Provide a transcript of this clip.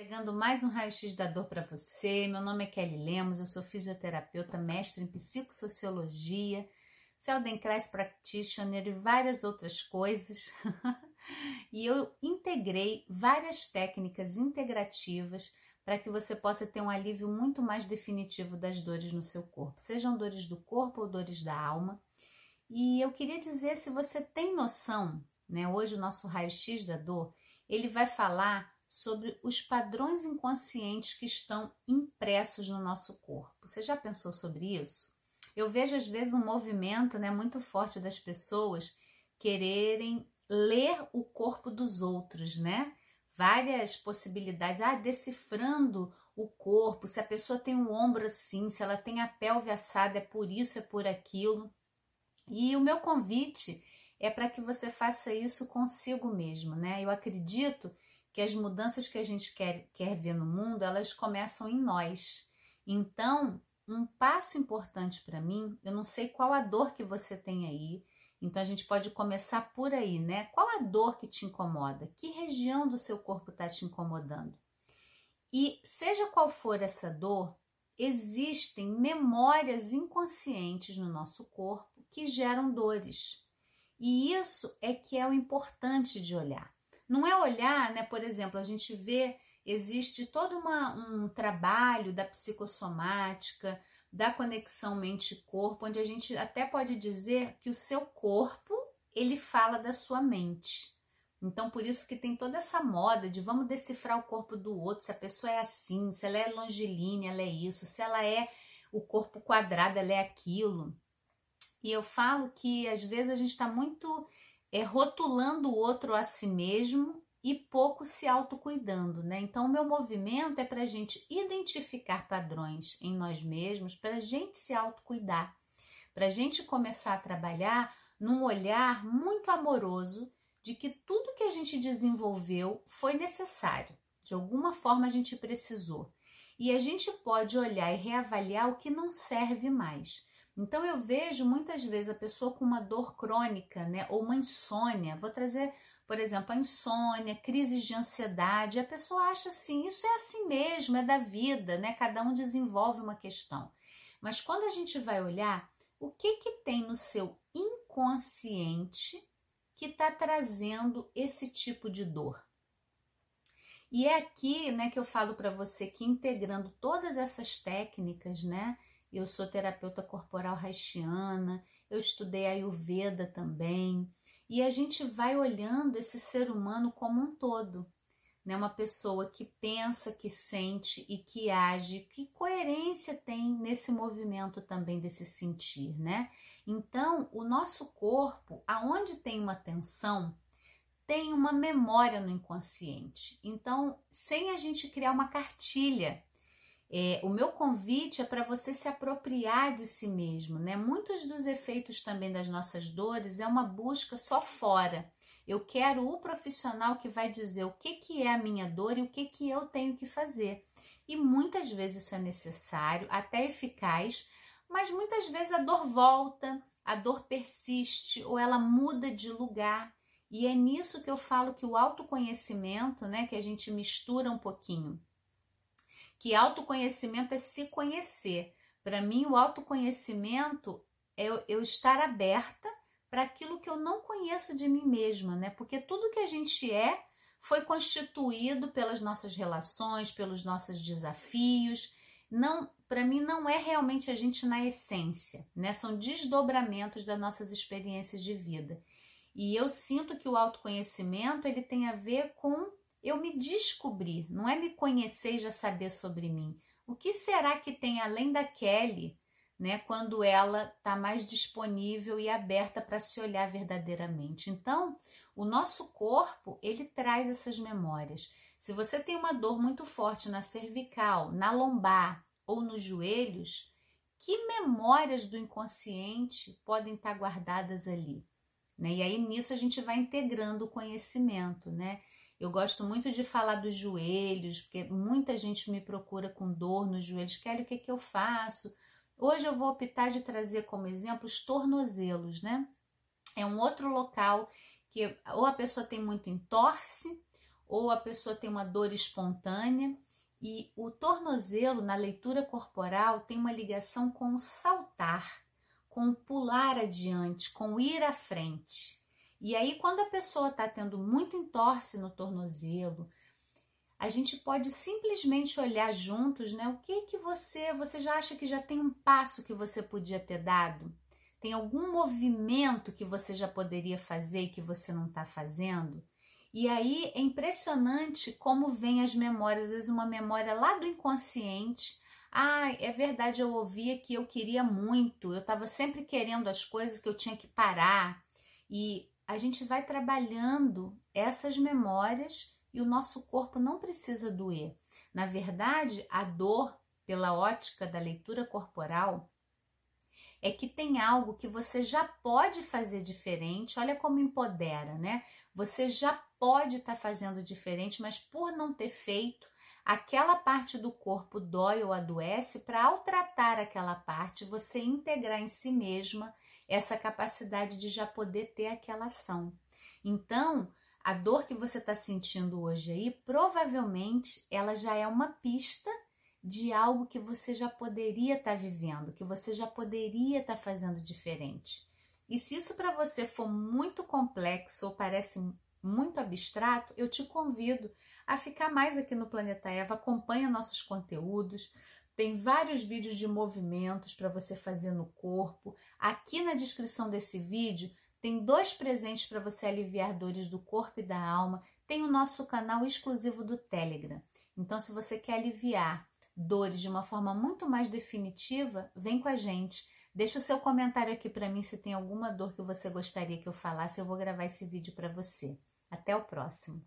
Chegando mais um raio-x da dor para você. Meu nome é Kelly Lemos, eu sou fisioterapeuta, mestre em psicossociologia, Feldenkrais Practitioner e várias outras coisas. e eu integrei várias técnicas integrativas para que você possa ter um alívio muito mais definitivo das dores no seu corpo, sejam dores do corpo ou dores da alma. E eu queria dizer se você tem noção, né? Hoje o nosso raio-x da dor, ele vai falar sobre os padrões inconscientes que estão impressos no nosso corpo. Você já pensou sobre isso? Eu vejo às vezes um movimento né, muito forte das pessoas quererem ler o corpo dos outros, né? Várias possibilidades, ah, decifrando o corpo, se a pessoa tem um ombro assim, se ela tem a pelve assada, é por isso, é por aquilo. E o meu convite é para que você faça isso consigo mesmo, né? Eu acredito que as mudanças que a gente quer, quer ver no mundo, elas começam em nós. Então, um passo importante para mim, eu não sei qual a dor que você tem aí, então a gente pode começar por aí, né? Qual a dor que te incomoda? Que região do seu corpo está te incomodando? E seja qual for essa dor, existem memórias inconscientes no nosso corpo que geram dores. E isso é que é o importante de olhar. Não é olhar, né? Por exemplo, a gente vê, existe todo uma, um trabalho da psicossomática, da conexão mente-corpo, onde a gente até pode dizer que o seu corpo ele fala da sua mente. Então, por isso que tem toda essa moda de vamos decifrar o corpo do outro, se a pessoa é assim, se ela é longilínea, ela é isso, se ela é o corpo quadrado, ela é aquilo. E eu falo que às vezes a gente está muito é rotulando o outro a si mesmo e pouco se autocuidando, né? Então, o meu movimento é para a gente identificar padrões em nós mesmos, para a gente se autocuidar, para a gente começar a trabalhar num olhar muito amoroso de que tudo que a gente desenvolveu foi necessário, de alguma forma a gente precisou. E a gente pode olhar e reavaliar o que não serve mais. Então eu vejo muitas vezes a pessoa com uma dor crônica, né, ou uma insônia. Vou trazer, por exemplo, a insônia, crises de ansiedade. A pessoa acha assim, isso é assim mesmo, é da vida, né? Cada um desenvolve uma questão. Mas quando a gente vai olhar, o que que tem no seu inconsciente que está trazendo esse tipo de dor? E é aqui, né, que eu falo para você que integrando todas essas técnicas, né, eu sou terapeuta corporal haitiana, eu estudei Ayurveda também, e a gente vai olhando esse ser humano como um todo, né? Uma pessoa que pensa, que sente e que age, que coerência tem nesse movimento também desse sentir, né? Então, o nosso corpo, aonde tem uma tensão, tem uma memória no inconsciente. Então, sem a gente criar uma cartilha é, o meu convite é para você se apropriar de si mesmo, né? Muitos dos efeitos também das nossas dores é uma busca só fora. Eu quero o profissional que vai dizer o que, que é a minha dor e o que, que eu tenho que fazer. E muitas vezes isso é necessário, até eficaz, mas muitas vezes a dor volta, a dor persiste ou ela muda de lugar. E é nisso que eu falo que o autoconhecimento, né, que a gente mistura um pouquinho que autoconhecimento é se conhecer. Para mim, o autoconhecimento é eu, eu estar aberta para aquilo que eu não conheço de mim mesma, né? Porque tudo que a gente é foi constituído pelas nossas relações, pelos nossos desafios. Não, para mim não é realmente a gente na essência, né? São desdobramentos das nossas experiências de vida. E eu sinto que o autoconhecimento ele tem a ver com eu me descobrir, não é me conhecer e já saber sobre mim. O que será que tem além da Kelly, né, quando ela está mais disponível e aberta para se olhar verdadeiramente? Então, o nosso corpo, ele traz essas memórias. Se você tem uma dor muito forte na cervical, na lombar ou nos joelhos, que memórias do inconsciente podem estar guardadas ali? Né? E aí nisso a gente vai integrando o conhecimento, né? Eu gosto muito de falar dos joelhos, porque muita gente me procura com dor nos joelhos. Kelly, o que, é que eu faço? Hoje eu vou optar de trazer como exemplo os tornozelos, né? É um outro local que ou a pessoa tem muito entorse, ou a pessoa tem uma dor espontânea. E o tornozelo, na leitura corporal, tem uma ligação com o saltar, com o pular adiante, com o ir à frente. E aí, quando a pessoa está tendo muito entorse no tornozelo, a gente pode simplesmente olhar juntos, né? O que que você, você já acha que já tem um passo que você podia ter dado? Tem algum movimento que você já poderia fazer e que você não está fazendo? E aí é impressionante como vem as memórias, às vezes uma memória lá do inconsciente. Ah, é verdade, eu ouvia que eu queria muito, eu estava sempre querendo as coisas que eu tinha que parar. E a gente vai trabalhando essas memórias e o nosso corpo não precisa doer. Na verdade, a dor, pela ótica da leitura corporal, é que tem algo que você já pode fazer diferente. Olha como empodera, né? Você já pode estar tá fazendo diferente, mas por não ter feito, aquela parte do corpo dói ou adoece. Para ao tratar aquela parte, você integrar em si mesma essa capacidade de já poder ter aquela ação. Então, a dor que você está sentindo hoje aí, provavelmente ela já é uma pista de algo que você já poderia estar tá vivendo, que você já poderia estar tá fazendo diferente. E se isso para você for muito complexo ou parece muito abstrato, eu te convido a ficar mais aqui no Planeta Eva, acompanha nossos conteúdos. Tem vários vídeos de movimentos para você fazer no corpo. Aqui na descrição desse vídeo tem dois presentes para você aliviar dores do corpo e da alma. Tem o nosso canal exclusivo do Telegram. Então, se você quer aliviar dores de uma forma muito mais definitiva, vem com a gente. Deixa o seu comentário aqui para mim se tem alguma dor que você gostaria que eu falasse. Eu vou gravar esse vídeo para você. Até o próximo.